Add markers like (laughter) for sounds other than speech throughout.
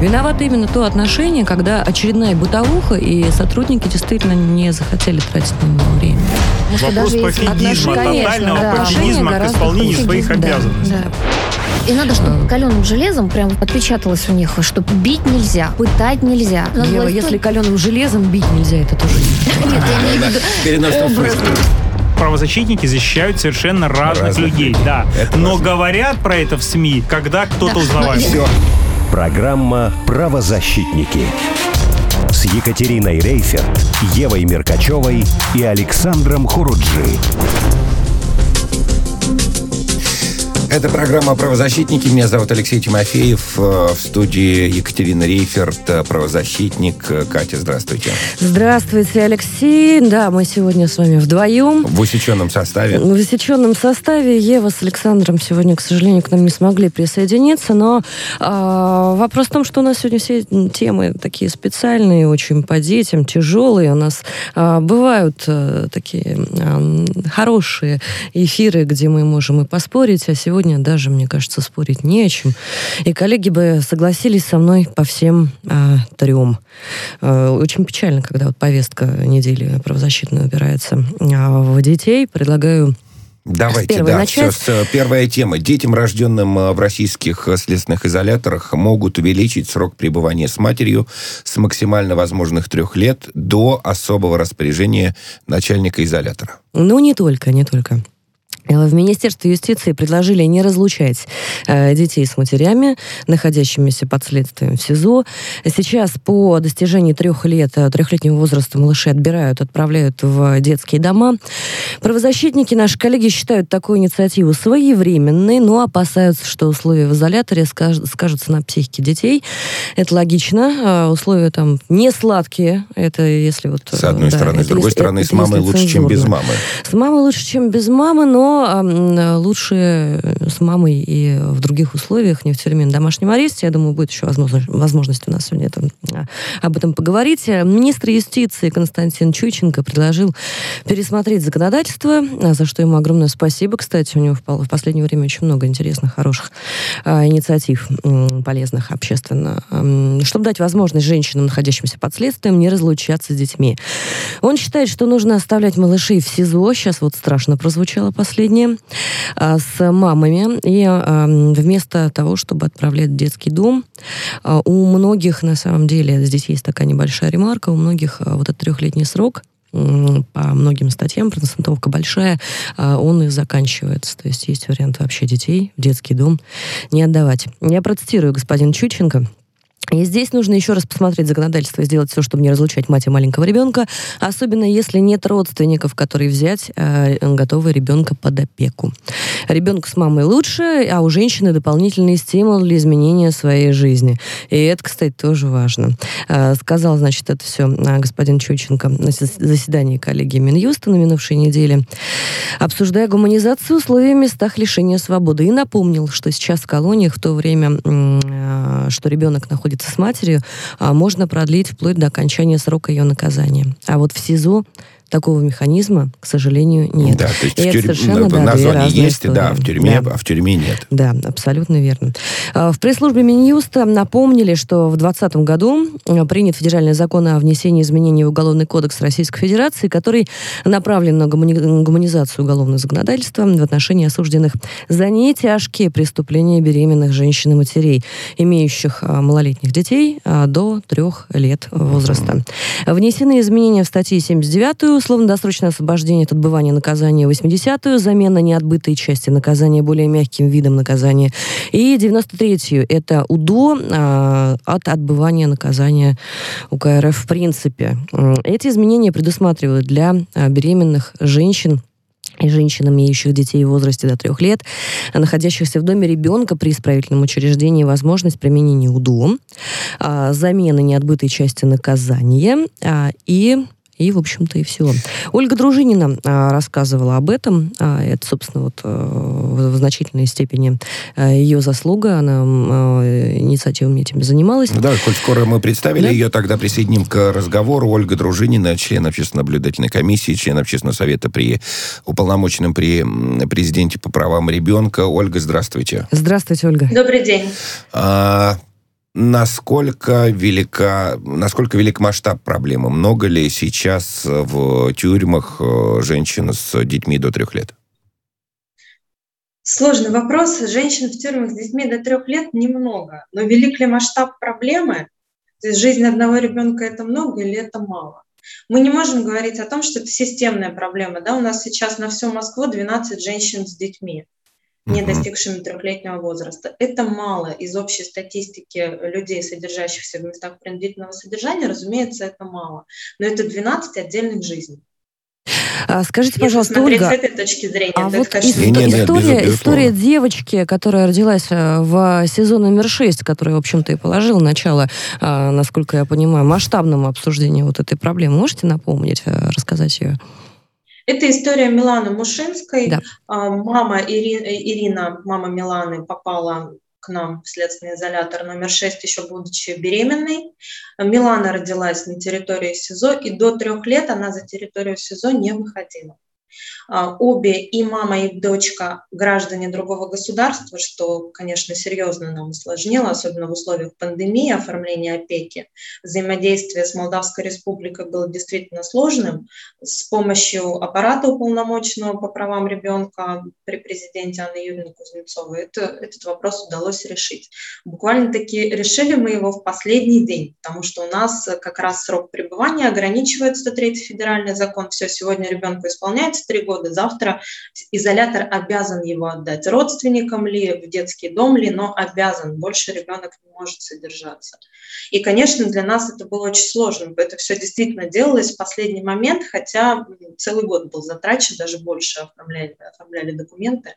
Виновато именно то отношение, когда очередная бытовуха, и сотрудники действительно не захотели тратить на него время. Вопрос пофигизма, тотального да, пофигизма к гораздо исполнению своих Да, обязанностей. да. И надо, чтобы каленым железом прям отпечаталось у них, что бить нельзя, пытать нельзя. Надо Ева, власть- если каленым железом бить нельзя, это тоже не (laughs) Нет, я имею в виду (laughs) Переносном образ. смысле. Правозащитники защищают совершенно разных, Разных людей, людей. да. Это Но важно. говорят про это в СМИ, когда кто-то Да, узнавает. Все. Программа «Правозащитники» с Екатериной Рейферт, Евой Меркачевой и Александром Хуруджи. Это программа «Правозащитники». Меня зовут Алексей Тимофеев. Э, В студии Екатерина Рейферт, э, правозащитник. Э, Катя, здравствуйте. Здравствуйте, Алексей. Да, мы сегодня с вами вдвоем. В усеченном составе. В усеченном составе Ева с Александром сегодня, к сожалению, к нам не смогли присоединиться, но а, вопрос в том, что у нас сегодня все темы такие специальные, очень по детям, тяжелые. У нас а, бывают а, такие а, хорошие эфиры, где мы можем и поспорить, а сегодня даже, мне кажется, спорить не о чем. И коллеги бы согласились со мной по всем а, трем. А, очень печально, когда вот повестка недели правозащитная убирается а, в детей. Предлагаю Давайте, да, начать. все, э, первая тема. Детям, рожденным э, в российских э, следственных изоляторах, могут увеличить срок пребывания с матерью с максимально возможных трех лет до особого распоряжения начальника изолятора. Ну, не только, не только. Э, В Министерстве юстиции предложили не разлучать э, детей с матерями, находящимися под следствием в СИЗО. Сейчас по достижении трех лет, э, трехлетнего возраста малышей отбирают, отправляют в детские дома. Правозащитники, наши коллеги, считают такую инициативу своевременной, но опасаются, что условия в изоляторе скаж- скажутся на психике детей. Это логично. Э, Условия там не сладкие. Это если вот... С одной да, стороны. С другой если- стороны, с мамой лучше, чем без мамы. С мамой лучше, чем без мамы, но лучше с мамой и в других условиях, не в тюрьме, на домашнем аресте. Я думаю, будет еще возможность, возможность у нас сегодня это, а, об этом поговорить. Министр юстиции Константин Чученко предложил пересмотреть законодательство, а, за что ему огромное спасибо. Кстати, у него в последнее время очень много интересных, хороших а, инициатив, полезных общественно, чтобы дать возможность женщинам, находящимся под следствием, не разлучаться с детьми. Он считает, что нужно оставлять малышей в СИЗО, сейчас вот страшно прозвучало последнее, а, с мамами, и вместо того, чтобы отправлять в детский дом, а, у многих, на самом деле, здесь есть такая небольшая ремарка, у многих а, вот этот трехлетний срок, по многим статьям, процентовка большая, он и заканчивается. То есть есть вариант вообще детей в детский дом не отдавать. Я процитирую господин Чученко. И здесь нужно еще раз посмотреть законодательство и сделать все, чтобы не разлучать мать и маленького ребенка, особенно если нет родственников, которые взять э, готовы ребенка под опеку. Ребенку с мамой лучше, а у женщины дополнительный стимул для изменения своей жизни. И это, кстати, тоже важно. Э, сказал, значит, это все господин Чученко на зас- заседании коллегии Минюста на минувшей неделе, обсуждая гуманизацию условий в местах лишения свободы. И напомнил, что сейчас в колониях в то время, э, что ребенок находится с матерью, а, можно продлить вплоть до окончания срока ее наказания. А вот в СИЗО такого механизма, к сожалению, нет. Да, то есть И в тюрь- совершенно, да, на зоне есть, да, в истории. тюрьме, Да. а в тюрьме нет. Да, абсолютно верно. А, В пресс-службе Минюста напомнили, что в 2020 году а, принят федеральный закон о внесении изменений в Уголовный кодекс Российской Федерации, который направлен на гумани- гуманизацию уголовного законодательства в отношении осужденных за нетяжкие преступления беременных женщин и матерей, имеющих а, малолетних детей до трех лет возраста. Внесены изменения в статьи 79 условно-досрочное освобождение от отбывания наказания, 80-ю замена неотбытой части наказания более мягким видом наказания, и 93-ю это УДО а, от отбывания наказания УК РФ в принципе. Эти изменения предусматривают для а, беременных женщин и женщин, имеющих детей в возрасте до трех лет, находящихся в доме ребенка при исправительном учреждении, возможность применения УДО, а, замены неотбытой части наказания и и, в общем-то, и все. Ольга Дружинина а, рассказывала об этом. А, это, собственно, вот а, в, значительной степени а, ее заслуга. Она а, инициативами этим занималась. Да, коль скоро мы представили Да. ее, тогда присоединим к разговору. Ольга Дружинина, член общественно-наблюдательной комиссии, член общественного совета при уполномоченном при президенте по правам ребенка. Ольга, здравствуйте. Здравствуйте, Ольга. Добрый день. А, насколько велика, насколько велик масштаб проблемы? Много ли сейчас в тюрьмах э, женщин с детьми до трех лет? Сложный вопрос. Женщин в тюрьмах с детьми до трех лет немного. Но велик ли масштаб проблемы? То есть жизнь одного ребенка это много или это мало? Мы не можем говорить о том, что это системная проблема. Да? У нас сейчас на всю Москву 12 женщин с детьми не достигшими трехлетнего возраста. Это мало из общей статистики людей, содержащихся в местах принудительного содержания, разумеется, это мало. Но это 12 отдельных жизней. А, скажите, пожалуйста, Ольга, с этой точки зрения, а вот конечно, ис- Не, не, история, безусловно. история девочки, которая родилась э, в сезон номер 6, который, в общем-то, и положил начало, а, насколько я понимаю, масштабному обсуждению вот этой проблемы. Можете напомнить, э, рассказать ее? Это история Миланы Мушинской. Да. А, Мама Ири- Ирина, мама Миланы, попала к нам в следственный изолятор номер 6, еще будучи беременной. Милана родилась на территории СИЗО, и до трех лет она за территорию СИЗО не выходила. А, Обе, и мама, и дочка, граждане другого государства, что, конечно, серьезно нам усложнило, особенно в условиях пандемии, оформления опеки. Взаимодействие с Молдавской республикой было действительно сложным. С помощью аппарата уполномоченного по правам ребенка при президенте Анны Юрьевны Кузнецовой это, этот вопрос удалось решить. Буквально-таки решили мы его в последний день, потому что у нас как раз срок пребывания ограничивает 103 федеральный закон. Все, сегодня ребенку исполняется три года, завтра изолятор обязан его отдать родственникам ли, в детский дом ли, но обязан, больше ребенок не может содержаться. И, конечно, для нас это было очень сложно. Это все действительно делалось в последний момент, хотя целый год был затрачен, даже больше оформляли, оформляли документы.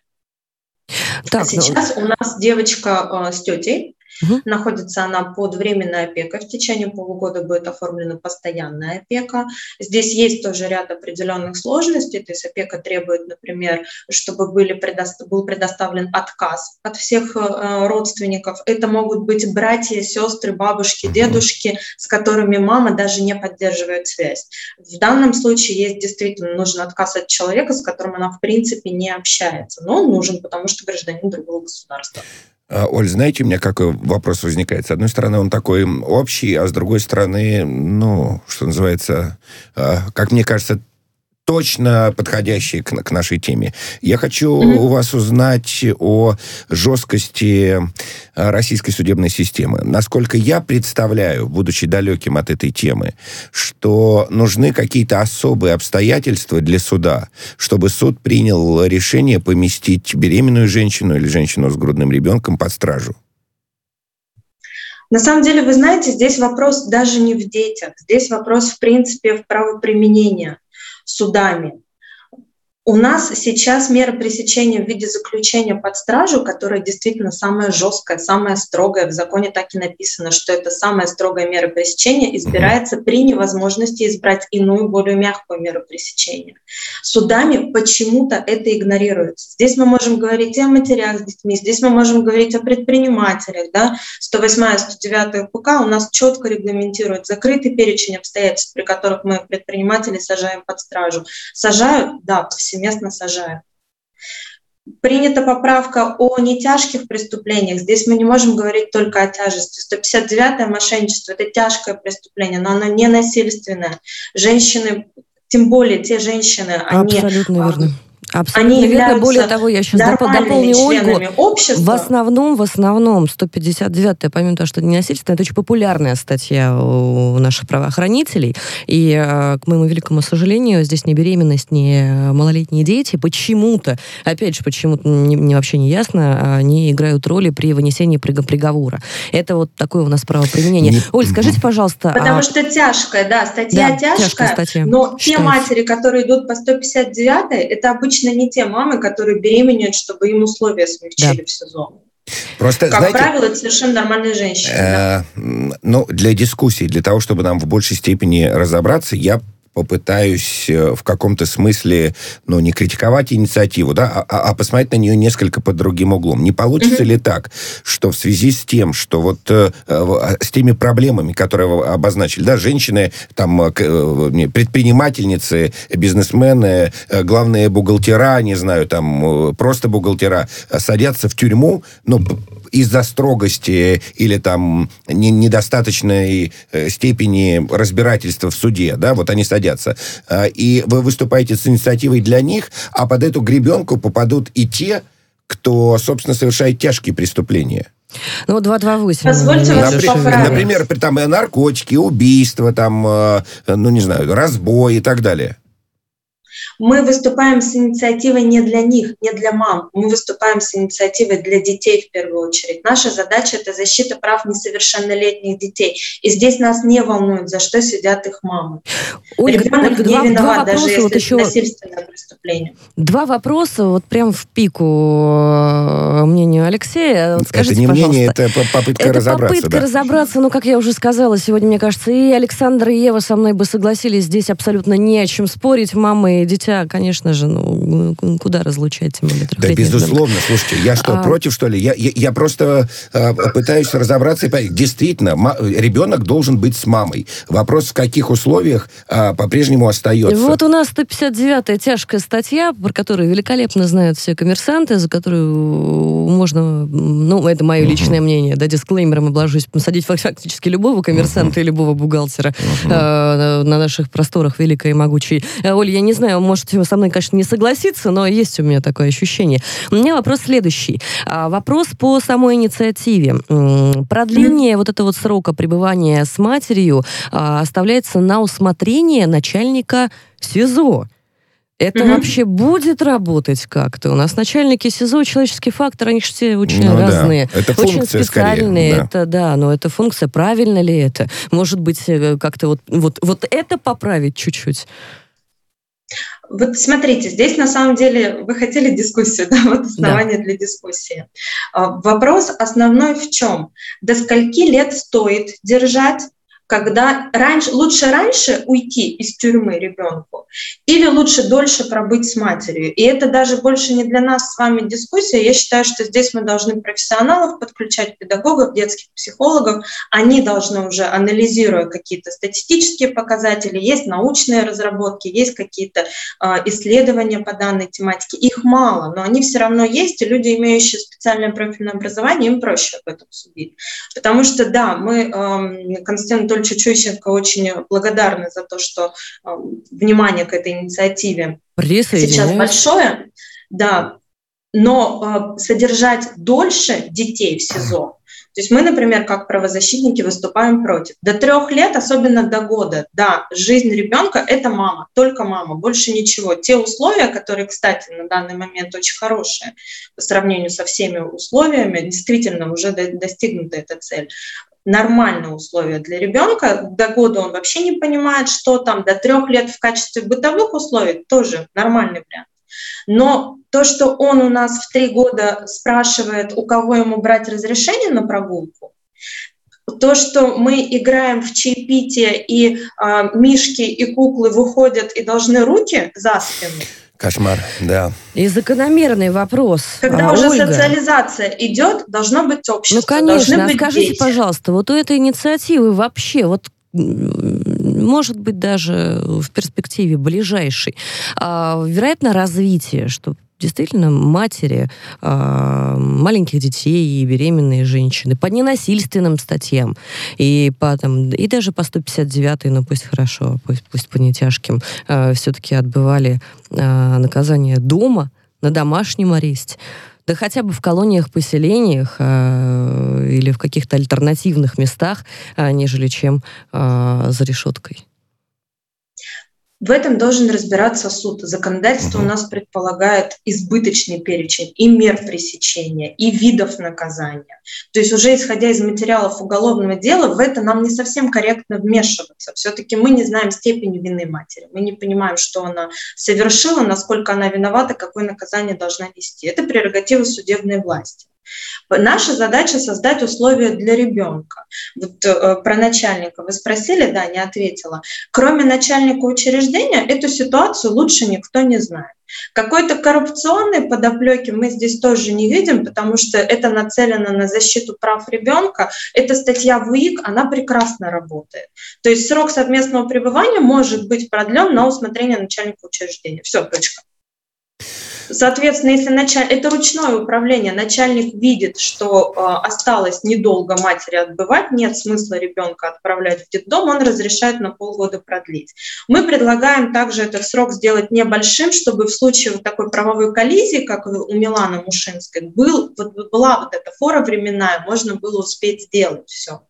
Так, а сейчас у нас девочка э, с тетей, Мгм. Находится она под временной опекой. В течение полугода будет оформлена постоянная опека. Здесь есть тоже ряд определенных сложностей. То есть опека требует, например, чтобы были предо- был предоставлен отказ от всех э, родственников. Это могут быть братья, сестры, бабушки, дедушки, с которыми мама даже не поддерживает связь. В данном случае есть действительно нужен отказ от человека, с которым она в принципе не общается. Но он нужен, потому что гражданин другого государства. А, Оль, знаете, у меня какой вопрос возникает? С одной стороны, он такой общий, а с другой стороны, ну, что называется, а, как мне кажется, точно подходящий к, к нашей теме. Я хочу Мгм. у вас узнать о жесткости а, российской судебной системы. Насколько я представляю, будучи далеким от этой темы, что нужны какие-то особые обстоятельства для суда, чтобы суд принял решение поместить беременную женщину или женщину с грудным ребенком под стражу. На самом деле, вы знаете, здесь вопрос даже не в детях, здесь вопрос, в принципе, в правоприменении судами. У нас сейчас мера пресечения в виде заключения под стражу, которая действительно самая жесткая, самая строгая. В законе так и написано, что это самая строгая мера пресечения избирается при невозможности избрать иную, более мягкую меру пресечения. Судами почему-то это игнорируется. Здесь мы можем говорить и о матерях с детьми, здесь мы можем говорить о предпринимателях. Да? 108-109 ПК у нас четко регламентирует закрытый перечень обстоятельств, при которых мы предпринимателей сажаем под стражу. Сажают, да, повсеместно сажают. Принята поправка о нетяжких преступлениях. Здесь мы не можем говорить только о тяжести. 159-е мошенничество – это тяжкое преступление, но оно не насильственное. Женщины, тем более те женщины, они Абсолютно а, верно. Абсолютно они верно. Более того, я сейчас дополню Ольгу. общества. В основном, в основном, 159-я, помимо того, что это ненасильственная, это очень популярная статья у наших правоохранителей. И, э, к моему великому сожалению, здесь ни беременность, ни малолетние дети почему-то, опять же, почему-то не, не- вообще не ясно, они играют роли при вынесении приго- приговора. Это вот такое у нас правоприменение. Не- Оль, скажите, пожалуйста... Потому а- что тяжкая, да, статья Да, тяжкая, тяжкая статья, но те считается. матери, которые идут по 159 это обычно не те мамы, которые беременеют, чтобы им условия смягчили в СИЗО. Просто, Как знаете, правило, это совершенно нормальные женщины. да. Э, ну, для дискуссии, для того, чтобы нам в большей степени разобраться, я попытаюсь э, в каком-то смысле, ну, не критиковать инициативу, да, а, а- а посмотреть на нее несколько под другим углом. Не получится ли так, что в связи с тем, что вот э, а, с теми проблемами, которые вы обозначили, да, женщины, там, э, э, предпринимательницы, бизнесмены, э, главные бухгалтера, не знаю, там, э, просто бухгалтера, садятся в тюрьму, ну, из-за строгости или там не, недостаточной э, степени разбирательства в суде, да, вот они садятся, э, и вы выступаете с инициативой для них, а под эту гребенку попадут и те, кто, собственно, совершает тяжкие преступления. Ну, 228. Позвольте вас Например, поправить. например, там наркотики, убийства, там, э, ну, не знаю, разбой и так далее. Мы выступаем с инициативой не для них, не для мам. Мы выступаем с инициативой для детей в первую очередь. Наша задача – это защита прав несовершеннолетних детей. И здесь нас не волнует, за что сидят их мамы. Ольга, Ребенок Ольга, не два, два виноват, даже вопроса если вот это еще насильственное преступление. Два вопроса, вот прям в пику э, мнению Алексея. Вот Скажите, это не пожалуйста, мнение, это по- попытка это разобраться. попытка да. разобраться, но, как я уже сказала, сегодня, мне кажется, и Александр, и Ева со мной бы согласились, здесь абсолютно не о чем спорить. Мама и дитя, конечно же, ну, куда разлучать, тем более Да, безусловно. Слушайте, я что, А. против, что ли? Я, я, я просто э, пытаюсь разобраться и понять. Действительно, ребенок должен быть с мамой. Вопрос, в каких условиях а, по-прежнему остается. Вот у нас 159-я тяжкая статья, про которую великолепно знают все коммерсанты, за которую можно, ну, это мое личное мнение, да, дисклеймером обложусь, посадить фактически любого коммерсанта и любого бухгалтера э, на на наших просторах великой и могучей. Э, Оль, я не знаю, можете вы со мной, конечно, не согласиться, но есть у меня такое ощущение. У меня вопрос следующий. А, Вопрос по самой инициативе. Продление вот этого вот срока пребывания с матерью а, оставляется на усмотрение начальника СИЗО. Это Мгм. вообще будет работать как-то? У нас начальники СИЗО, человеческий фактор, они же все очень Ну да, разные. это очень функция скорее, специальные. да. Это да, но это функция, правильно ли это? Может быть, э, как-то вот, вот, вот это поправить чуть-чуть? Вот смотрите, здесь на самом деле вы хотели дискуссию, (laughs) да, вот основание для дискуссии. А, Вопрос основной в чем? До скольки лет стоит держать, когда раньше, лучше раньше уйти из тюрьмы ребенку или лучше дольше пробыть с матерью? И это даже больше не для нас с вами дискуссия. Я считаю, что здесь мы должны профессионалов подключать, педагогов, детских психологов. Они должны уже, анализируя какие-то статистические показатели, есть научные разработки, есть какие-то а, исследования по данной тематике. Их мало, но они все равно есть, и люди, имеющие специальное профильное образование, им проще об этом судить. Потому что, да, мы эм, Константину Анатольевичу Чущенко очень благодарны за то, что эм, внимание к этой инициативе сейчас большое, да, но э, содержать дольше детей в СИЗО, то есть мы, например, как правозащитники выступаем против. До трех лет, особенно до года, да, жизнь ребенка – это мама, только мама, больше ничего. Те условия, которые, кстати, на данный момент очень хорошие по сравнению со всеми условиями, действительно уже до- достигнута эта цель нормальные условия для ребенка. До года он вообще не понимает, что там, до трех лет в качестве бытовых условий тоже нормальный вариант. Но то, что он у нас в три года спрашивает, у кого ему брать разрешение на прогулку, то, что мы играем в чаепитие, и а, мишки и куклы выходят и должны руки за спину, Кошмар, да. И закономерный вопрос. когда А, уже Ольга, социализация идет, должно быть общество, Ну, конечно. должны А быть скажите, дети. пожалуйста, вот у этой инициативы вообще, вот может быть, даже в перспективе ближайшей, а, вероятно, развитие, что действительно матери а, маленьких детей и беременные женщины по ненасильственным статьям и по там и даже по 159 ну пусть хорошо пусть пусть по нетяжким все-таки отбывали а, наказание дома на домашнем аресте да хотя бы в колониях-поселениях а, или в каких-то альтернативных местах, а, нежели чем а, за решеткой. В этом должен разбираться суд. Законодательство у нас предполагает избыточный перечень и мер пресечения, и видов наказания. То есть уже исходя из материалов уголовного дела, в это нам не совсем корректно вмешиваться. Все-таки мы не знаем степени вины матери. Мы не понимаем, что она совершила, насколько она виновата, какое наказание должна нести. Это прерогатива судебной власти. Наша задача создать условия для ребенка. Вот э, про начальника вы спросили, да, не ответила. Кроме начальника учреждения, эту ситуацию лучше никто не знает. Какой-то коррупционной подоплеки мы здесь тоже не видим, потому что это нацелено на защиту прав ребенка. Эта статья в УИК, она прекрасно работает. То есть срок совместного пребывания может быть продлен на усмотрение начальника учреждения. Все, точка. Соответственно, если началь... это ручное управление, начальник видит, что э, осталось недолго матери отбывать, нет смысла ребенка отправлять в детдом, он разрешает на полгода продлить. Мы предлагаем также этот срок сделать небольшим, чтобы в случае вот такой правовой коллизии, как у Миланы Мушинской, был, вот, была вот эта фора временная, можно было успеть сделать все.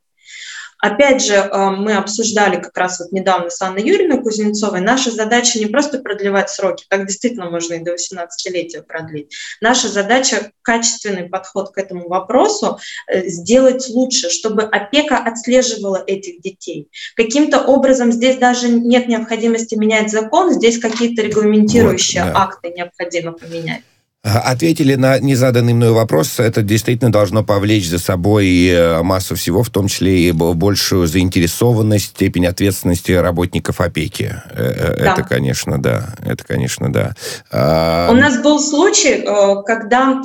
Опять же, э, мы обсуждали как раз вот недавно с Анной Юрьевной Кузнецовой, наша задача не просто продлевать сроки, так действительно можно и до 18-летия продлить. Наша задача – качественный подход к этому вопросу э, сделать лучше, чтобы опека отслеживала этих детей. Каким-то образом здесь даже нет необходимости менять закон, здесь какие-то регламентирующие вот, да. акты необходимо поменять. Ответили на незаданный мной вопрос. Это действительно должно повлечь за собой э, массу всего, в том числе и большую заинтересованность, степень ответственности работников опеки. Э, э, да. Это, конечно, да. Это, конечно, да. А, У нас был случай, когда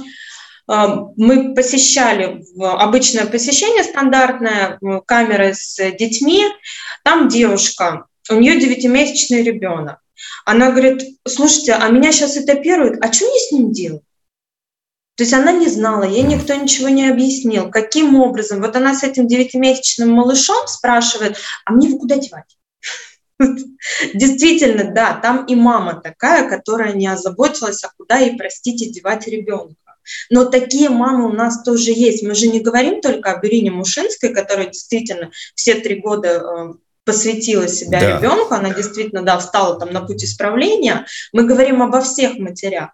мы посещали обычное посещение стандартное, камеры с детьми. Там девушка, у нее девятимесячный ребенок. Она говорит, слушайте, а меня сейчас этапируют, а что мне с ним делать? То есть она не знала, ей никто ничего не объяснил, каким образом. Вот она с этим девятимесячным малышом спрашивает, а мне его куда девать? (laughs) Действительно, да, там и мама такая, которая не озаботилась, а куда ей, простите, девать ребенка. Но такие мамы у нас тоже есть. Мы же не говорим только о Берине Мушинской, которая действительно все три года э, посвятила себя да. ребенку, она действительно, да, встала там на путь исправления. Мы говорим обо всех матерях.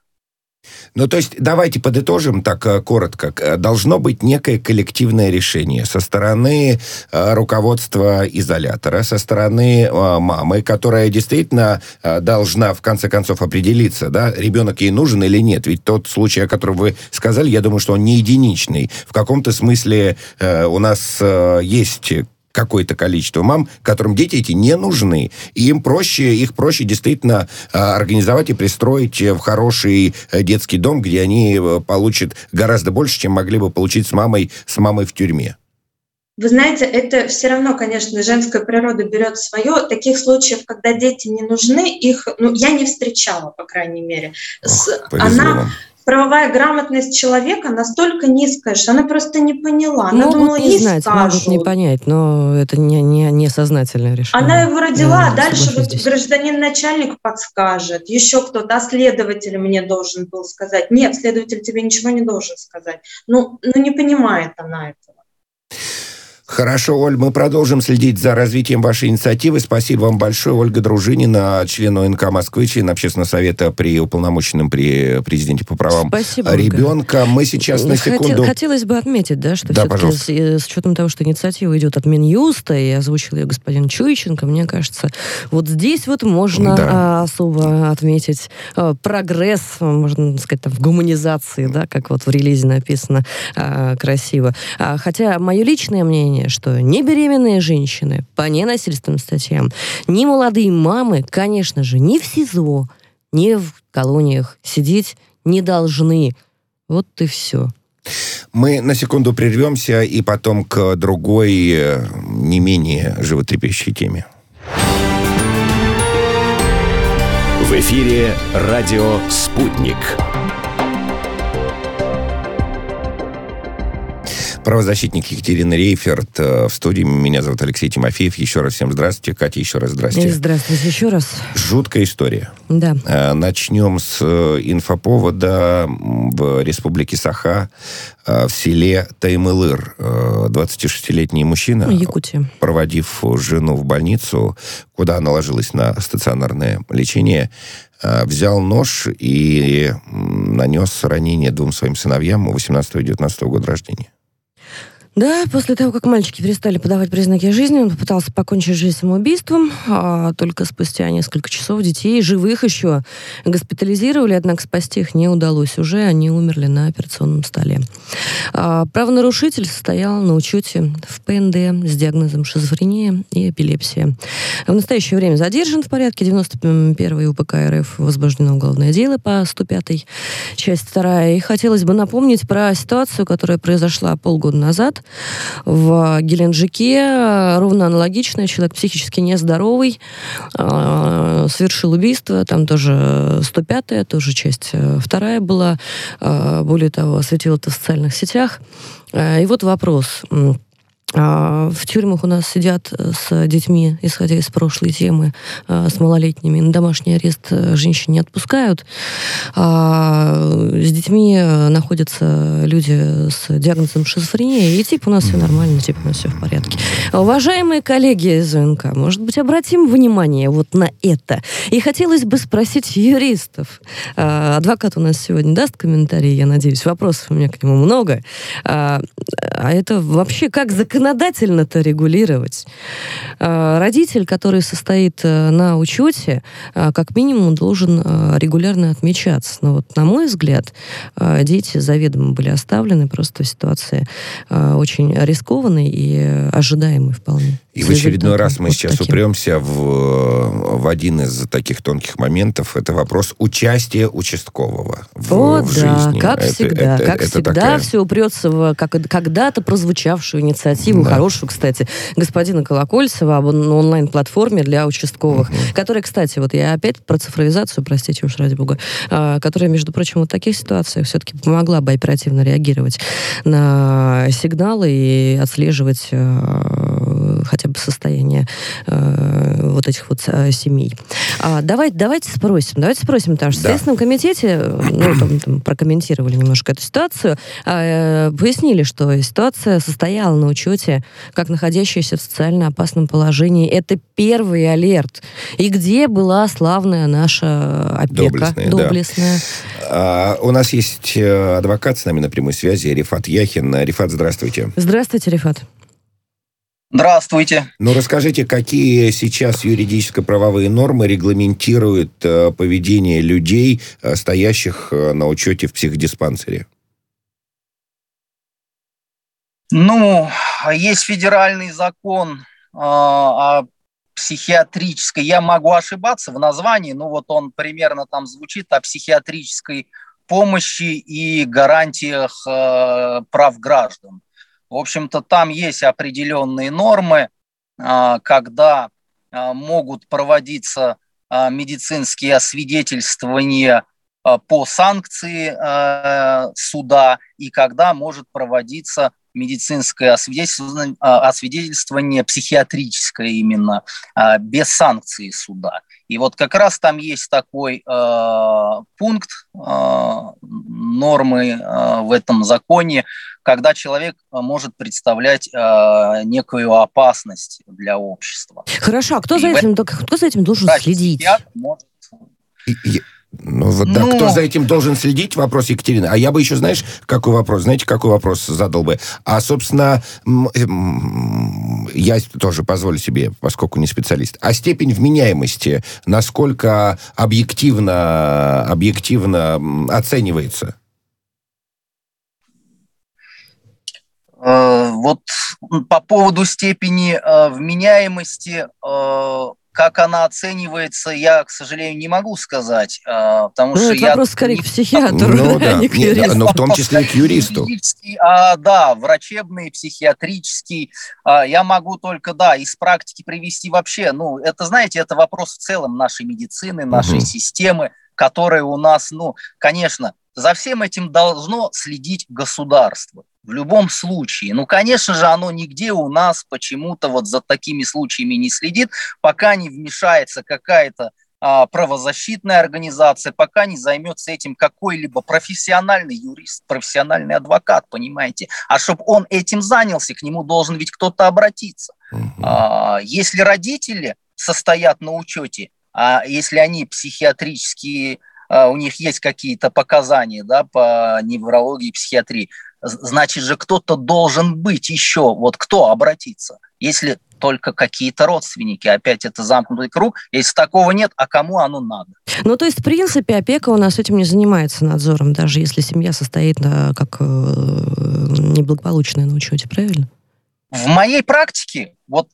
Ну, то есть, давайте подытожим так э, коротко. Э, должно быть некое коллективное решение со стороны э, руководства изолятора, со стороны мамы, которая действительно должна, в конце концов, определиться, да, ребенок ей нужен или нет. Ведь тот случай, о котором вы сказали, я думаю, что он не единичный. В каком-то смысле у нас есть какое-то количество мам, которым дети эти не нужны. И им проще, их проще действительно а, организовать и пристроить в хороший э, детский дом, где они э, получат гораздо больше, чем могли бы получить с мамой, с мамой в тюрьме. Вы знаете, это все равно, конечно, женская природа берет свое. Таких случаев, когда дети не нужны, их, ну, я не встречала, по крайней мере. Ох, Она правовая грамотность человека настолько низкая, что она просто не поняла. Она могут думала, не знать, скажут. могут не понять, но это не, не, не сознательное решение. Она его родила, а дальше вот гражданин-начальник подскажет, еще кто-то, а следователь мне должен был сказать. Нет, следователь тебе ничего не должен сказать. Ну, ну не понимает она этого. Хорошо, Оль, мы продолжим следить за развитием вашей инициативы. Спасибо вам большое. Ольга Дружинина, член ОНК Москвы, член общественного совета при уполномоченном при президенте по правам Спасибо, ребенка. Мы сейчас на секунду... Хотелось бы отметить, да, что да, все-таки с, э, с учетом того, что инициатива идет от Минюста, и озвучил ее господин Чуйченко, мне кажется, вот здесь вот можно да. а, особо отметить а, прогресс, можно сказать, там, в гуманизации, да, как вот в релизе написано а, красиво. А, хотя мое личное мнение мнение, что ни беременные женщины по ненасильственным статьям, ни молодые мамы, конечно же, ни в СИЗО, ни в колониях сидеть не должны. Вот и все. Мы на секунду прервемся и потом к другой, э, не менее животрепещущей теме. В эфире радио «Спутник». Правозащитник Екатерина Рейферт э, в студии. Меня зовут Алексей Тимофеев. Еще раз всем здравствуйте. Катя, еще раз здравствуйте. Здравствуйте еще раз. Жуткая история. Да. Э, начнем с э, инфоповода в республике Саха в селе Таймылыр. 26-летний мужчина, Якутия. проводив жену в больницу, куда она ложилась на стационарное лечение, взял нож и нанес ранение двум своим сыновьям 18 и 19 года рождения. Да, после того, как мальчики перестали подавать признаки жизни, он попытался покончить жизнь самоубийством. А только спустя несколько часов детей, живых еще, госпитализировали, однако спасти их не удалось. Уже они умерли на операционном столе. А, правонарушитель состоял на учете в ПНД с диагнозом шизофрения и эпилепсия. В настоящее время задержан в порядке 91 УПК РФ возбуждено уголовное дело по 105 часть 2. И хотелось бы напомнить про ситуацию, которая произошла полгода назад В Геленджике ровно аналогично. Человек психически нездоровый, э, совершил убийство. Там тоже 105-я, тоже часть э, вторая была. Э, более того, осветил это в социальных сетях. Э, и вот вопрос. А, в тюрьмах у нас сидят э, с детьми, исходя из прошлой темы, э, с малолетними. На домашний арест э, женщин не отпускают. А с детьми находятся люди с диагнозом шизофрения, и типа у нас все нормально, типа у нас все в порядке. Уважаемые коллеги из УНК, может быть, обратим внимание вот на это. И хотелось бы спросить юристов. А, адвокат у нас сегодня даст комментарий, я надеюсь. Вопросов у меня к нему много. А, а это вообще как закон законодательно-то регулировать. А, родитель, который состоит э, на учете, а, как минимум должен регулярно отмечаться. Но вот, на мой взгляд, дети заведомо были оставлены просто в ситуации очень рискованной и ожидаемой вполне. И в очередной раз мы вот сейчас таким. упремся в, в один из таких тонких моментов. Это вопрос участия участкового в, О, в да, жизни. как это, всегда. Это, как это всегда такая... все упрется в как, когда-то прозвучавшую инициативу, да. хорошую, кстати, господина Колокольцева об онлайн-платформе для участковых, угу. которая, кстати, вот я опять про цифровизацию, простите уж ради бога, а, которая, между прочим, вот в таких ситуациях все-таки помогла бы оперативно реагировать на сигналы и отслеживать а, хотя бы состояние э, вот этих вот э, семей. А, давайте, давайте спросим, давайте спросим, потому что да. в Следственном комитете, ну, там, там прокомментировали немножко эту ситуацию, э, пояснили, что ситуация состояла на учете как находящаяся в социально опасном положении. Это первый алерт. И где была славная наша опека доблестная? доблестная? Да. А, у нас есть э, адвокат с нами на прямой связи, Рифат Яхин. Рифат, здравствуйте. Здравствуйте, Рифат. Здравствуйте. Ну, расскажите, какие сейчас юридическо-правовые нормы регламентируют э, поведение людей, э, стоящих э, на учете в психодиспансере? Ну, есть федеральный закон э, о психиатрической, я могу ошибаться в названии, но вот он примерно там звучит о психиатрической помощи и гарантиях э, прав граждан. В общем-то, там есть определенные нормы, а, когда а, могут проводиться а, медицинские освидетельствования по санкции суда и когда может проводиться медицинское освидетельствование, освидетельствование психиатрическое именно, без санкции суда. И вот как раз там есть такой э, пункт э, нормы э, в этом законе, когда человек может представлять э, некую опасность для общества. Хорошо, а кто, за этим, кто за этим должен следить? Может... Ну, вот, да, Но... кто за этим должен следить, вопрос Екатерины. А я бы еще, знаешь, какой вопрос, знаете, какой вопрос задал бы? А, собственно, я тоже позволю себе, поскольку не специалист, а степень вменяемости, насколько объективно, объективно оценивается? Э, вот по поводу степени э, вменяемости э, как она оценивается, я, к сожалению, не могу сказать, а, потому ну, что это я... вопрос скорее к психиатру, ну, (laughs) да, не к юристу. Но в том числе к юристу. А, да, врачебный, психиатрический. А, я могу только, да, из практики привести вообще, ну, это, знаете, это вопрос в целом нашей медицины, нашей угу. системы, которая у нас, ну, конечно, за всем этим должно следить государство в любом случае. Ну, конечно же, оно нигде у нас почему-то вот за такими случаями не следит, пока не вмешается какая-то а, правозащитная организация, пока не займется этим какой-либо профессиональный юрист, профессиональный адвокат, понимаете. А чтобы он этим занялся, к нему должен ведь кто-то обратиться. Угу. А, если родители состоят на учете, а если они психиатрические, у них есть какие-то показания да, по неврологии, психиатрии, значит же кто-то должен быть еще. Вот кто обратиться? Если только какие-то родственники. Опять это замкнутый круг. Если такого нет, а кому оно надо? Ну, то есть, в принципе, опека у нас этим не занимается надзором, даже если семья состоит на, как э, неблагополучная на учете, правильно? В моей практике, вот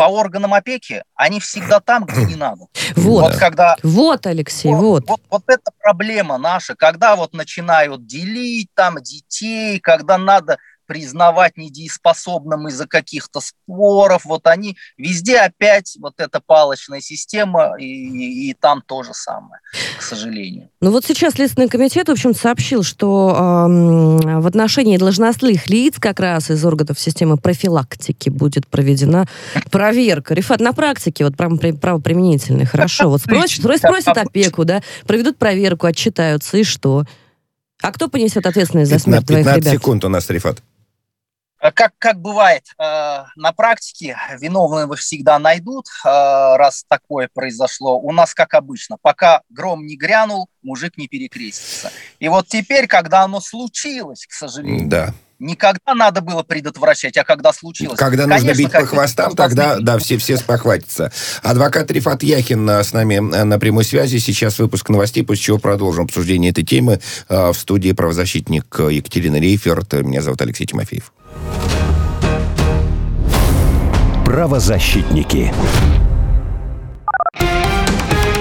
по органам опеки, они всегда там, где не надо. (clears throat) Вот, вот когда... Вот, Алексей, вот. Вот, вот. вот это проблема наша, когда вот начинают делить там детей, когда надо признавать недееспособным из-за каких-то споров. Вот они везде опять вот эта палочная система, и, и, и там то же самое, к сожалению. Ну вот сейчас Следственный комитет, в общем, сообщил, что э, в отношении должностных лиц как раз из органов системы профилактики будет проведена проверка. Рифат, на практике, вот прям правоприменительный, хорошо. Вот спросят, спросят опеку, да, проведут проверку, отчитаются, и что? А кто понесет ответственность за смерть 15 твоих ребят? 15 секунд у нас, Рифат. Э, как, как бывает э, на практике, виновных всегда найдут, э, раз такое произошло. У нас, как обычно, пока гром не грянул, мужик не перекрестится. И вот теперь, когда оно случилось, к сожалению, да. никогда надо было предотвращать, а когда случилось. Когда Конечно, нужно бить по хвостам, тогда да, все, все спохватятся. Адвокат Рифат Яхин с нами на прямой связи. Сейчас выпуск новостей, после чего продолжим обсуждение этой темы в студии правозащитник Екатерина Рейферт. Меня зовут Алексей Тимофеев. Правозащитники.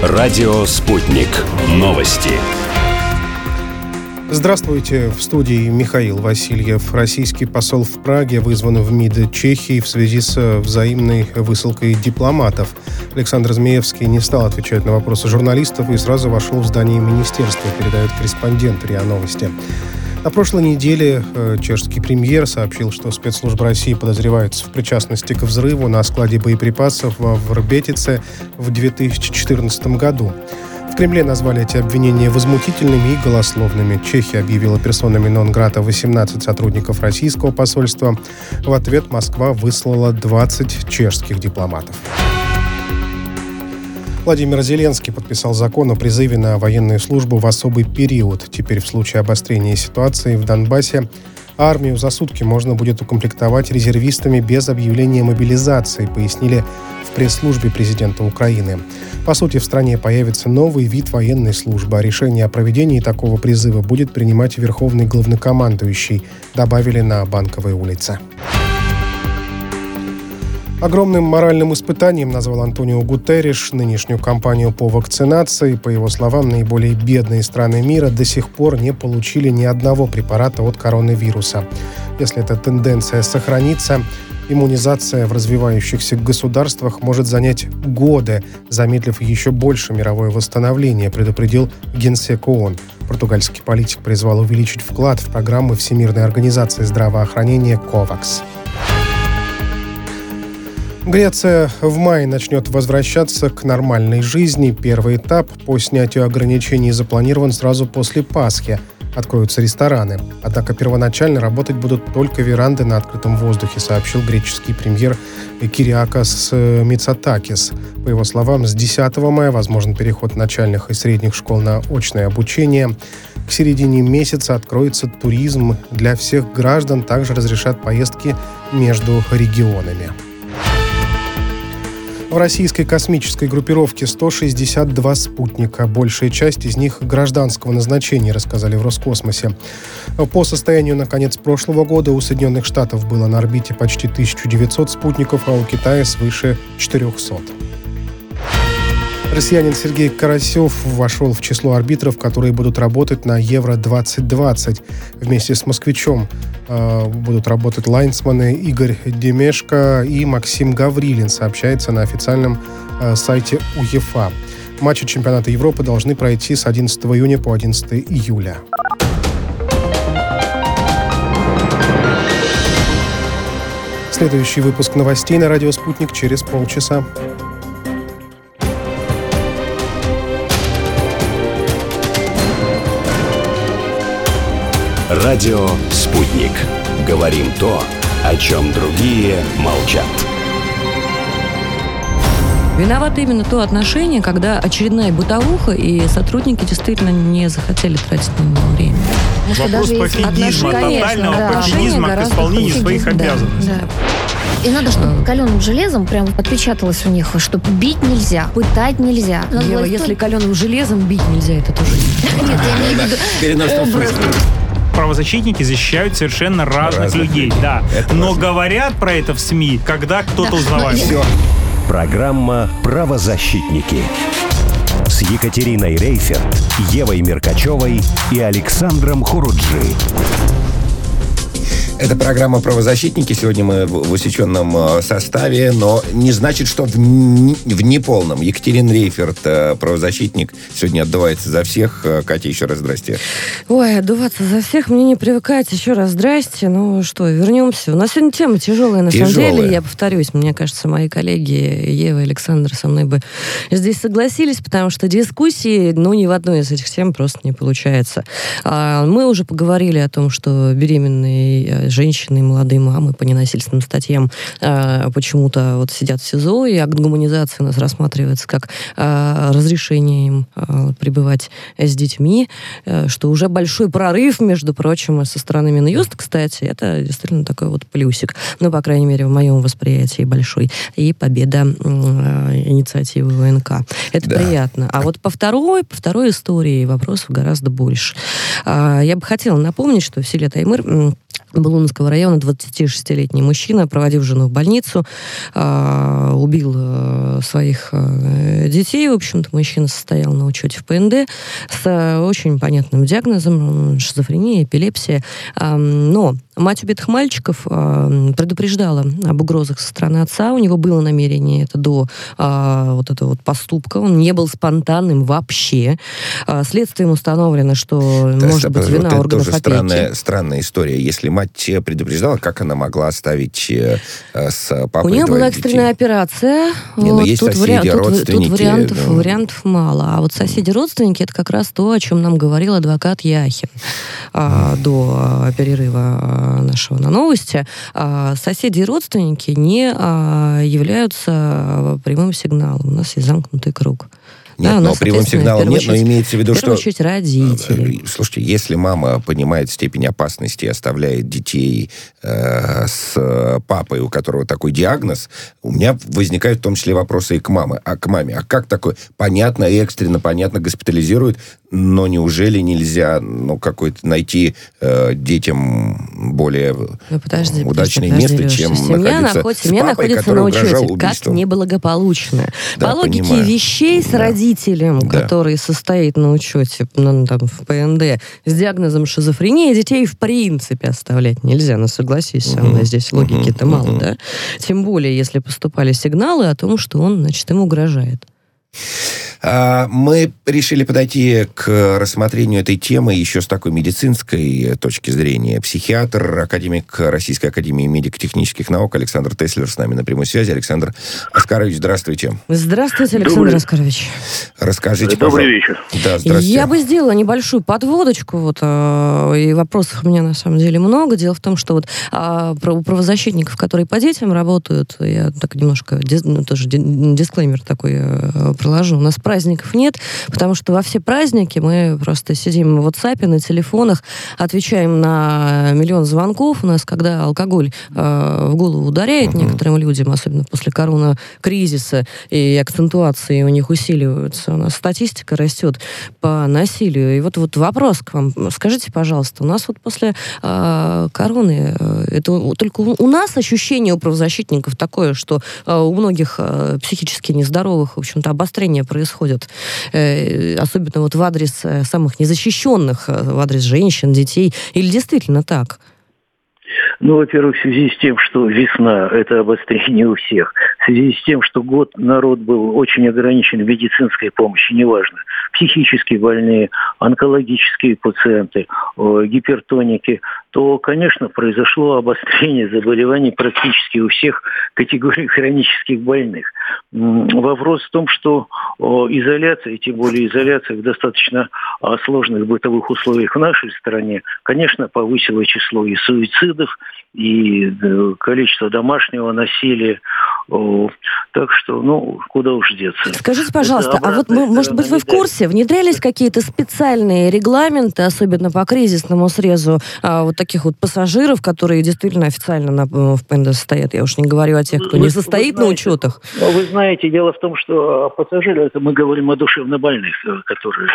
Радио «Спутник». Новости. Здравствуйте. В студии Михаил Васильев. Российский посол в Праге вызван в МИД Чехии в связи с взаимной высылкой дипломатов. Александр Змеевский не стал отвечать на вопросы журналистов и сразу вошел в здание министерства, передает корреспондент РИА Новости. На прошлой неделе э, чешский премьер сообщил, что спецслужбы России подозреваются в причастности к взрыву на складе боеприпасов в Врбетице в 2014 году. В Кремле назвали эти обвинения возмутительными и голословными. Чехия объявила персонами нон-грата 18 сотрудников российского посольства. В ответ Москва выслала 20 чешских дипломатов. Владимир Зеленский подписал закон о призыве на военную службу в особый период. Теперь в случае обострения ситуации в Донбассе армию за сутки можно будет укомплектовать резервистами без объявления мобилизации, пояснили в пресс-службе президента Украины. По сути, в стране появится новый вид военной службы, а решение о проведении такого призыва будет принимать верховный главнокомандующий, добавили на Банковой улице. Огромным моральным испытанием назвал Антонио Гутерриш нынешнюю кампанию по вакцинации. По его словам, наиболее бедные страны мира до сих пор не получили ни одного препарата от коронавируса. Если эта тенденция сохранится, иммунизация в развивающихся государствах может занять годы, замедлив еще больше мировое восстановление, предупредил генсек ООН. Португальский политик призвал увеличить вклад в программы Всемирной организации здравоохранения «КОВАКС». Греция в мае начнет возвращаться к нормальной жизни. Первый этап по снятию ограничений запланирован сразу после Пасхи. Откроются рестораны. Однако первоначально работать будут только веранды на открытом воздухе, сообщил греческий премьер Кириакас Мицатакис. По его словам, с 10 мая возможен переход начальных и средних школ на очное обучение. К середине месяца откроется туризм для всех граждан, также разрешат поездки между регионами. В российской космической группировке 162 спутника. Большая часть из них гражданского назначения, рассказали в Роскосмосе. По состоянию на конец прошлого года у Соединенных Штатов было на орбите почти 1900 спутников, а у Китая свыше 400. Россиянин Сергей Карасев вошел в число арбитров, которые будут работать на Евро-2020. Вместе с «Москвичом» э, будут работать лайнсманы Игорь Демешко и Максим Гаврилин, сообщается на официальном э, сайте УЕФА. Матчи чемпионата Европы должны пройти с 11 июня по 11 июля. Следующий выпуск новостей на радио «Спутник» через полчаса. Радио «Спутник». Говорим то, о чем другие молчат. Виновато именно то отношение, когда очередная бытовуха, и сотрудники действительно не захотели тратить на него время. Вопрос пофигизма, тотального да, пофигизма к исполнению своих да, обязанностей. Да. И надо, чтобы каленым железом прям отпечаталось у них, что бить нельзя, пытать нельзя. Ева, если каленым железом бить нельзя, это тоже (laughs) Нет, я имею в виду образ правозащитники защищают совершенно разных, разных людей, людей, да. Это Но важно. говорят про это в СМИ, когда кто-то да. узнавает. Все. Программа «Правозащитники» с Екатериной Рейферт, Евой Меркачевой и Александром Хуруджи. Это программа «Правозащитники». Сегодня мы в усеченном э, составе, но не значит, что в, в неполном. Екатерина Рейферт, э, правозащитник, сегодня отдувается за всех. Э, Катя, еще раз здрасте. Ой, отдуваться за всех мне не привыкать. Еще раз здрасте. Ну что, вернемся. У нас сегодня тема тяжелая, на тяжелая. самом деле. Я повторюсь, мне кажется, мои коллеги Ева и Александр со мной бы здесь согласились, потому что дискуссии, ну, ни в одной из этих тем просто не получается. А, мы уже поговорили о том, что беременные женщины, молодые мамы по ненасильственным статьям э, почему-то вот сидят в СИЗО, и акт гуманизации у нас рассматривается как э, разрешение им э, пребывать с детьми, э, что уже большой прорыв, между прочим, со стороны Минюст, кстати, это действительно такой вот плюсик. Ну, по крайней мере, в моем восприятии большой. И победа э, инициативы ВНК. Это да. приятно. А вот по второй, по второй истории вопросов гораздо больше. Э, я бы хотела напомнить, что в селе Таймыр Балунского района 26-летний мужчина, проводив жену в больницу, э, убил э, своих э, детей. В общем-то, мужчина состоял на учете в ПНД с очень понятным диагнозом шизофрения, эпилепсия. Но Мать убитых мальчиков э, предупреждала об угрозах со стороны отца. У него было намерение это до э, вот этого вот поступка. Он не был спонтанным вообще. Э, следствием установлено, что да, может быть вина вот органов это тоже опеки. Странная, странная история. Если мать предупреждала, как она могла оставить э, с папой У нее была экстренная детей? операция. Не, вот, есть тут соседи, вари... родственники. Тут, тут вариантов, да. вариантов мало. А вот соседи-родственники, это как раз то, о чем нам говорил адвокат Яхин э, до перерыва нашего на новости, а, соседи и родственники не а, являются прямым сигналом. У нас есть замкнутый круг. Нет, да, но прямым сигналом нет, но имеется в виду, что... В первую очередь родители. Э, слушайте, если мама понимает степень опасности и оставляет детей э, с папой, у которого такой диагноз, у меня возникают в том числе вопросы и к маме. А к маме, а как такое? Понятно, экстренно, понятно, госпитализируют, но неужели нельзя ну, какой-то найти э, детям более ну, подожди, удачное подожди, место, Леша, чем семья находиться находит, семья папой, находится на учете, как неблагополучно. Да, По логике понимаю. вещей с да. родителем, да. который состоит на учете ну, там, в ПНД с диагнозом шизофрения, детей в принципе оставлять нельзя. Ну, согласись со мной, здесь логики-то мало, да? Тем более, если поступали сигналы о том, что он, значит, им угрожает. А, мы решили подойти к рассмотрению этой темы еще с такой медицинской точки зрения. Психиатр, академик Российской Академии медико-технических наук Александр Теслер с нами на прямой связи. Александр Оскарович, здравствуйте. Здравствуйте, Александр Добрый... Оскарович. Расскажите, Добрый пожалуйста. вечер. Да, здравствуйте. Я бы сделала небольшую подводочку, вот, э, и вопросов у меня на самом деле много. Дело в том, что вот э, у правозащитников, которые по детям работают, я так немножко, ну, тоже дисклеймер такой проложу, у нас праздников нет, потому что во все праздники мы просто сидим в WhatsApp, на телефонах, отвечаем на миллион звонков. У нас, когда алкоголь э, в голову ударяет uh-huh. некоторым людям, особенно после корона-кризиса, и акцентуации у них усиливаются, у нас статистика растет по насилию. И вот, вот вопрос к вам. Скажите, пожалуйста, у нас вот после э, короны, э, это только у нас ощущение у правозащитников такое, что э, у многих э, психически нездоровых, в общем-то, обострение происходит происходят, э, особенно вот в адрес э, самых незащищенных, э, в адрес женщин, детей, или действительно так? Ну, во-первых, в связи с тем, что весна – это обострение у всех, в связи с тем, что год народ был очень ограничен в медицинской помощи, неважно, психически больные, онкологические пациенты, гипертоники, то, конечно, произошло обострение заболеваний практически у всех категорий хронических больных. Вопрос в том, что изоляция, тем более изоляция в достаточно а, сложных бытовых условиях в нашей стране, конечно, повысила число и суицидов, и э, количество домашнего насилия. Так что, ну, куда уж деться. Скажите, пожалуйста, а вот, может быть, вы в курсе, внедрялись какие-то специальные регламенты, особенно по кризисному срезу а, вот таких вот пассажиров, которые действительно официально на, э, в ПНД состоят? Я уж не говорю о тех, кто вы, не состоит знаете, на учетах. Ну, вы знаете, дело в том, что пассажиры, это мы говорим о душевнобольных, э, которые...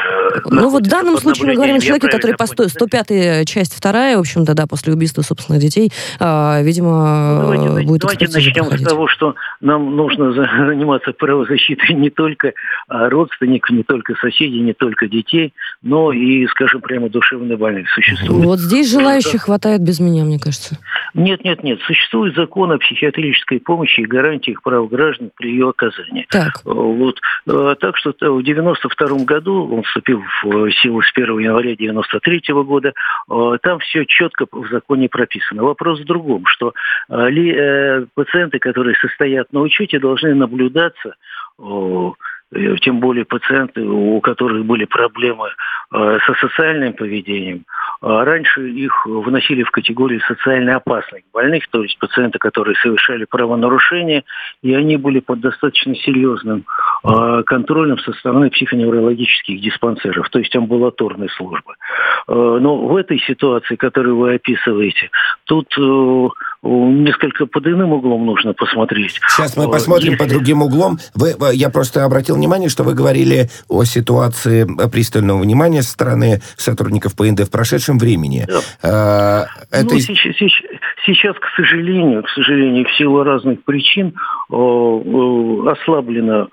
Ну вот в данном случае мы говорим о человеке, который по 105 часть вторая, в общем-то, да, после убийства собственных детей, а, видимо, давайте, будет Давайте начнем с того, что нам нужно заниматься правозащитой не только родственников, не только соседей, не только детей, но и, скажем, прямо душевно больных существует. Вот здесь желающих хватает без меня, мне кажется. Нет, нет, нет. Существует закон о психиатрической помощи и гарантиях прав граждан при ее оказании. Так. Вот. Так что в 92 году, он вступил в силу с 1 января 93 года, там все четко в законе прописано. Вопрос в другом, что ли, пациенты, которые состоят на учете, должны наблюдаться Э, тем более пациенты, у которых были проблемы э, со социальным поведением, а раньше их вносили в категорию социально опасных больных, то есть пациенты, которые совершали правонарушения, и они были под достаточно серьезным э, контролем со стороны психоневрологических диспансеров, то есть амбулаторной службы. Но в этой ситуации, которую вы описываете, тут несколько под иным углом нужно посмотреть. Сейчас мы посмотрим Если... по другим углом. Вы, я просто обратил внимание, что вы говорили о ситуации пристального внимания со стороны сотрудников ПНД в прошедшем времени. Да. А, это... ну, сейчас, сейчас, к сожалению, к сожалению, в силу разных причин ослаблена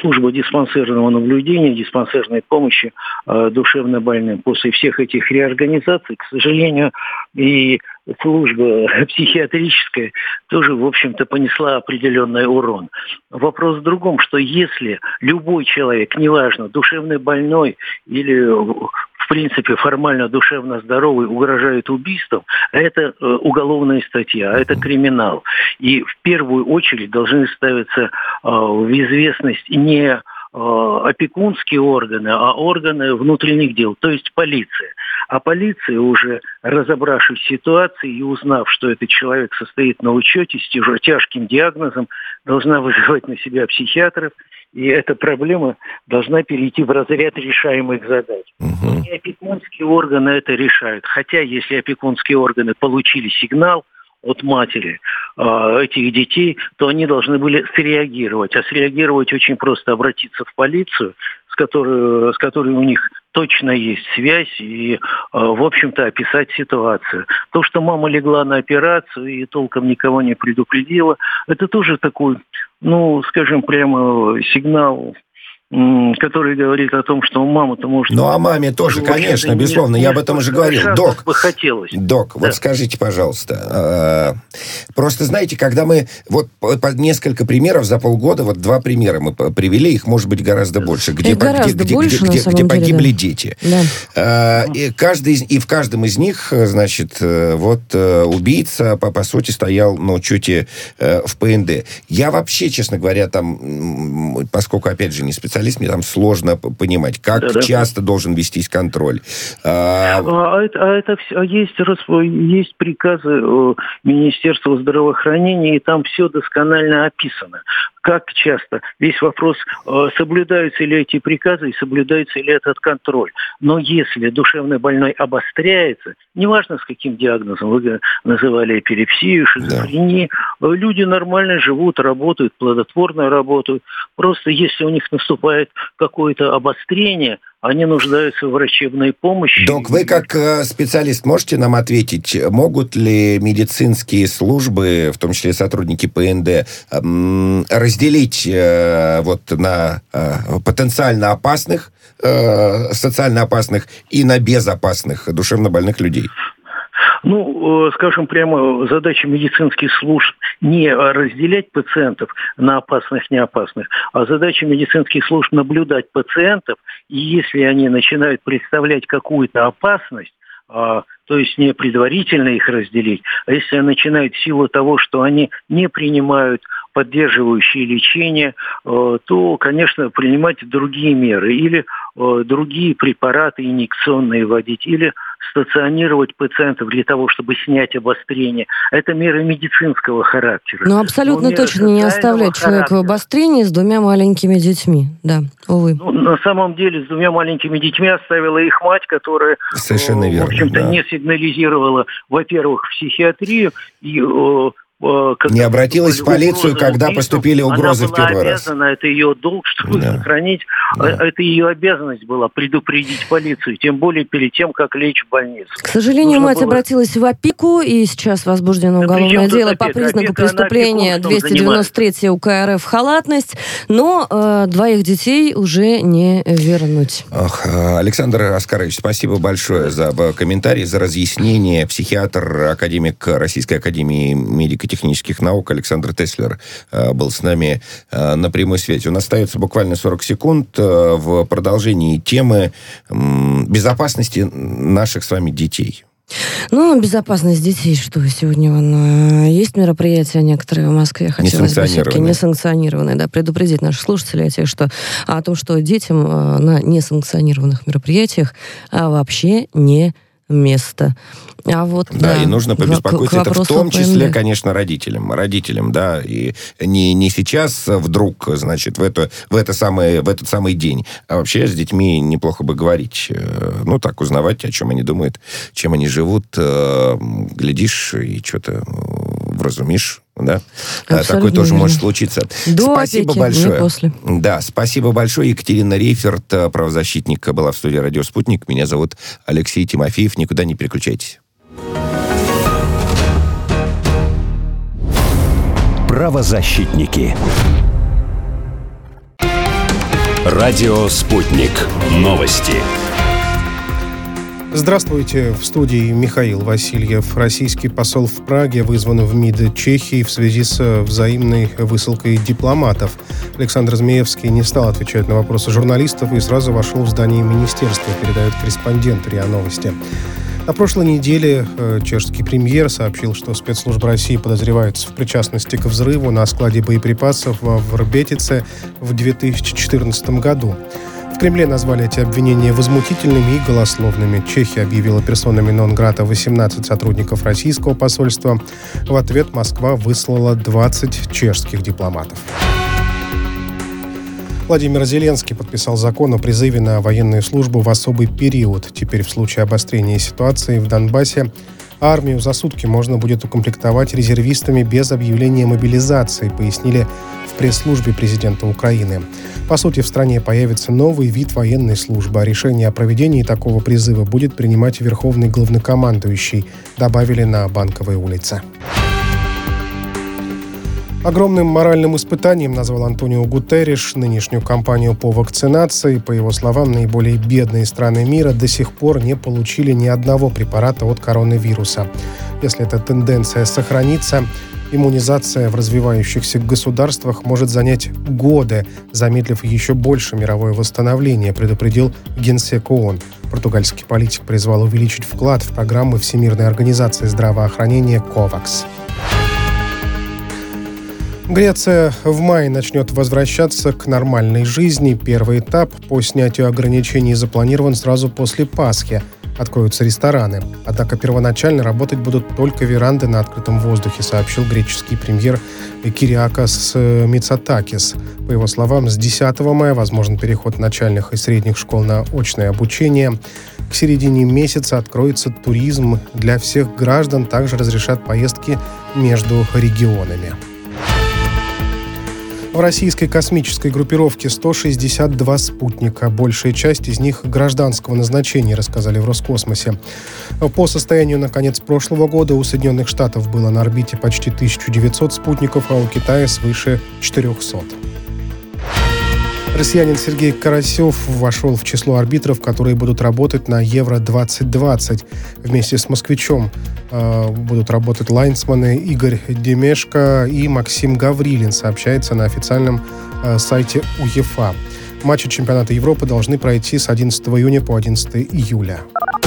служба диспансерного наблюдения, диспансерной помощи душевно больным. После всех этих реорганизаций, к сожалению, и служба (laughs) психиатрическая тоже, в общем-то, понесла определенный урон. Вопрос в другом, что если любой человек, неважно, душевно больной или в принципе, формально душевно здоровый угрожает убийством, это э, уголовная статья, это криминал. И в первую очередь должны ставиться э, в известность не опекунские органы, а органы внутренних дел, то есть полиция. А полиция уже, разобравшись в ситуации и узнав, что этот человек состоит на учете с тяжким диагнозом, должна вызывать на себя психиатров, и эта проблема должна перейти в разряд решаемых задач. Угу. И опекунские органы это решают. Хотя, если опекунские органы получили сигнал, от матери э, этих детей, то они должны были среагировать. А среагировать очень просто обратиться в полицию, с которой, с которой у них точно есть связь и, э, в общем-то, описать ситуацию. То, что мама легла на операцию и толком никого не предупредила, это тоже такой, ну, скажем прямо, сигнал который говорит о том, что мама-то может... Ну, а маме тоже, конечно, безусловно, я об этом уже говорил. Док, бы хотелось. Док, да. вот скажите, пожалуйста, э, просто знаете, когда мы, вот несколько примеров за полгода, вот два примера мы привели, их может быть гораздо больше, где, гораздо где, больше, где, где, где погибли да. дети. Да. Э, и, каждый, и в каждом из них, значит, э, вот убийца, по, по сути, стоял на учете в ПНД. Я вообще, честно говоря, там, поскольку, опять же, не специалист, специалист, мне там сложно понимать, как да, часто да. должен вестись контроль. А, а это, а это все, а есть, есть приказы э, Министерства здравоохранения, и там все досконально описано как часто. Весь вопрос, э, соблюдаются ли эти приказы и соблюдается ли этот контроль. Но если душевно больной обостряется, неважно с каким диагнозом, вы называли эпилепсию, шизофрению, да. люди нормально живут, работают, плодотворно работают. Просто если у них наступает какое-то обострение – они нуждаются в врачебной помощи. Док, вы как э, специалист можете нам ответить, могут ли медицинские службы, в том числе сотрудники ПНД, разделить э, вот на э, потенциально опасных, социально опасных и на безопасных душевно больных людей? Ну, скажем прямо, задача медицинских служб не разделять пациентов на опасных, неопасных, а задача медицинских служб наблюдать пациентов, и если они начинают представлять какую-то опасность, а, то есть не предварительно их разделить, а если начинают в силу того, что они не принимают поддерживающие лечение, э, то, конечно, принимать другие меры или э, другие препараты инъекционные вводить, или стационировать пациентов для того, чтобы снять обострение. Это меры медицинского характера. Ну, абсолютно Но точно не оставлять человека в обострении с двумя маленькими детьми. Да, увы. Ну, на самом деле, с двумя маленькими детьми оставила их мать, которая, Совершенно верно, в общем-то, да. не сигнализировала, во-первых, в психиатрию, и э, не обратилась в полицию, когда убийством, поступили угрозы в первый раз. Она это ее долг, чтобы да. сохранить. Да. Это ее обязанность была предупредить полицию, тем более перед тем, как лечь в больницу. К сожалению, Нужно мать было... обратилась в опеку, и сейчас возбуждено да уголовное дело по признаку опека, преступления 293 УК РФ халатность, но э, двоих детей уже не вернуть. Ох, э, Александр Оскарович, спасибо большое за комментарий, за разъяснение. Психиатр, академик Российской Академии медико-технических наук Александр Теслер э, был с нами э, на прямой связи. У нас остается буквально 40 секунд в продолжении темы безопасности наших с вами детей. Ну, безопасность детей, что сегодня вон, есть мероприятия некоторые в Москве, хотелось бы все-таки несанкционированные, да, предупредить наших слушателей о, тех, что, о том, что детям на несанкционированных мероприятиях а вообще не место. А вот, да, да, и нужно побеспокоиться. Это в том числе, конечно, родителям. Родителям, да. И не, не сейчас вдруг, значит, в, это, в, это самое, в этот самый день. А вообще с детьми неплохо бы говорить. Э, ну, так, узнавать, о чем они думают, чем они живут. Э, глядишь и что-то вразумишь да? Абсолютно Такое тоже верно. может случиться. До спасибо опеки, большое. после. Да, спасибо большое. Екатерина Рейферт, правозащитник, была в студии «Радио Спутник». Меня зовут Алексей Тимофеев. Никуда не переключайтесь. Правозащитники. Радио «Спутник». Новости. Здравствуйте. В студии Михаил Васильев. Российский посол в Праге вызван в МИД Чехии в связи с взаимной высылкой дипломатов. Александр Змеевский не стал отвечать на вопросы журналистов и сразу вошел в здание министерства, передает корреспондент РИА Новости. На прошлой неделе э, чешский премьер сообщил, что спецслужбы России подозреваются в причастности к взрыву на складе боеприпасов в Рбетице в 2014 году. Кремле назвали эти обвинения возмутительными и голословными. Чехия объявила персонами нон-грата 18 сотрудников российского посольства. В ответ Москва выслала 20 чешских дипломатов. Владимир Зеленский подписал закон о призыве на военную службу в особый период. Теперь в случае обострения ситуации в Донбассе армию за сутки можно будет укомплектовать резервистами без объявления мобилизации, пояснили в пресс-службе президента Украины. По сути, в стране появится новый вид военной службы, а решение о проведении такого призыва будет принимать верховный главнокомандующий, добавили на Банковой улице. Огромным моральным испытанием назвал Антонио Гутерриш нынешнюю кампанию по вакцинации. По его словам, наиболее бедные страны мира до сих пор не получили ни одного препарата от коронавируса. Если эта тенденция сохранится, иммунизация в развивающихся государствах может занять годы, замедлив еще больше мировое восстановление, предупредил генсек ООН. Португальский политик призвал увеличить вклад в программы Всемирной организации здравоохранения «КОВАКС». Греция в мае начнет возвращаться к нормальной жизни. Первый этап по снятию ограничений запланирован сразу после Пасхи. Откроются рестораны. Однако первоначально работать будут только веранды на открытом воздухе, сообщил греческий премьер Кириакас Мицатакис. По его словам, с 10 мая возможен переход начальных и средних школ на очное обучение. К середине месяца откроется туризм для всех граждан, также разрешат поездки между регионами. В российской космической группировке 162 спутника. Большая часть из них гражданского назначения, рассказали в Роскосмосе. По состоянию на конец прошлого года у Соединенных Штатов было на орбите почти 1900 спутников, а у Китая свыше 400. Россиянин Сергей Карасев вошел в число арбитров, которые будут работать на Евро-2020. Вместе с москвичом э, будут работать лайнсманы Игорь Демешко и Максим Гаврилин, сообщается на официальном э, сайте УЕФА. Матчи чемпионата Европы должны пройти с 11 июня по 11 июля.